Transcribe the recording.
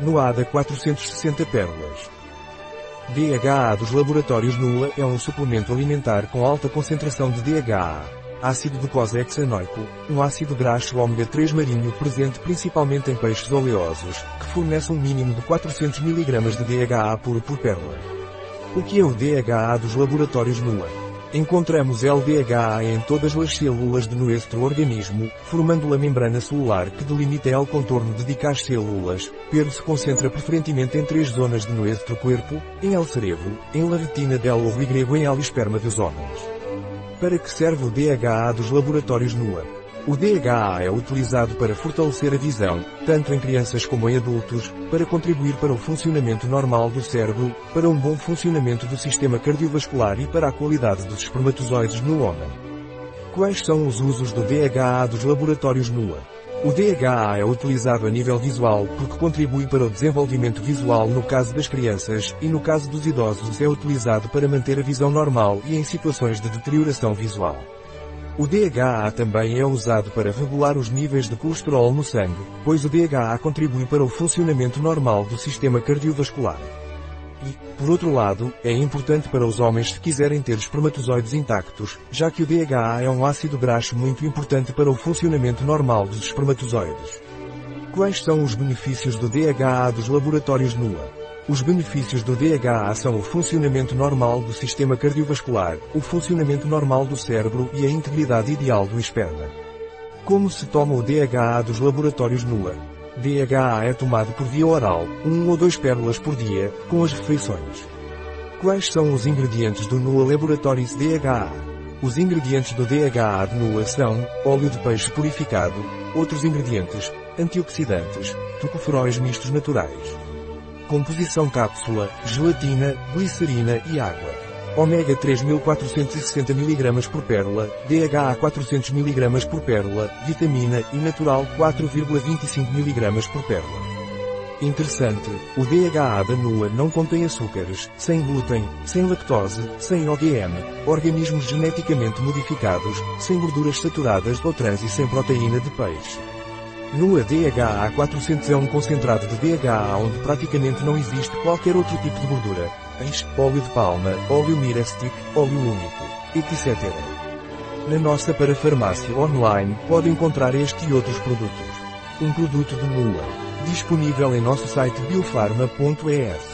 Noada 460 pérolas. DHA dos laboratórios Nula é um suplemento alimentar com alta concentração de DHA. Ácido docosahexanoico, um ácido graxo ômega 3 marinho presente principalmente em peixes oleosos, que fornece um mínimo de 400 mg de DHA puro por pérola. O que é o DHA dos laboratórios Nula? Encontramos LDHA em todas as células de nosso organismo, formando a membrana celular que delimita el contorno de ditas células. Pero se concentra preferentemente em três zonas de nosso corpo, em el cerebro, em la retina del ovo e grego em el esperma dos homens. Para que serve o DHA dos laboratórios NUA? O DHA é utilizado para fortalecer a visão, tanto em crianças como em adultos, para contribuir para o funcionamento normal do cérebro, para um bom funcionamento do sistema cardiovascular e para a qualidade dos espermatozoides no homem. Quais são os usos do DHA dos laboratórios NUA? O DHA é utilizado a nível visual porque contribui para o desenvolvimento visual no caso das crianças, e no caso dos idosos é utilizado para manter a visão normal e em situações de deterioração visual. O DHA também é usado para regular os níveis de colesterol no sangue, pois o DHA contribui para o funcionamento normal do sistema cardiovascular. E, por outro lado, é importante para os homens se quiserem ter espermatozoides intactos, já que o DHA é um ácido graxo muito importante para o funcionamento normal dos espermatozoides. Quais são os benefícios do DHA dos laboratórios NUA? Os benefícios do DHA são o funcionamento normal do sistema cardiovascular, o funcionamento normal do cérebro e a integridade ideal do esperma. Como se toma o DHA dos laboratórios NUA? DHA é tomado por via oral, um ou dois pérolas por dia, com as refeições. Quais são os ingredientes do NUA Laboratories DHA? Os ingredientes do DHA de NUA são óleo de peixe purificado, outros ingredientes, antioxidantes, tocoferóis mistos naturais. Composição cápsula, gelatina, glicerina e água. Ômega 3460 mg por pérola, DHA 400 mg por pérola, vitamina E natural 4,25 mg por pérola. Interessante, o DHA da NUA não contém açúcares, sem glúten, sem lactose, sem OGM, organismos geneticamente modificados, sem gorduras saturadas ou trans e sem proteína de peixe. No ADHA 400 é um concentrado de DHA onde praticamente não existe qualquer outro tipo de gordura. Peixe, óleo de palma, óleo Mirastic, óleo único, etc. Na nossa parafarmácia online pode encontrar este e outros produtos. Um produto de NUA. Disponível em nosso site biofarma.es.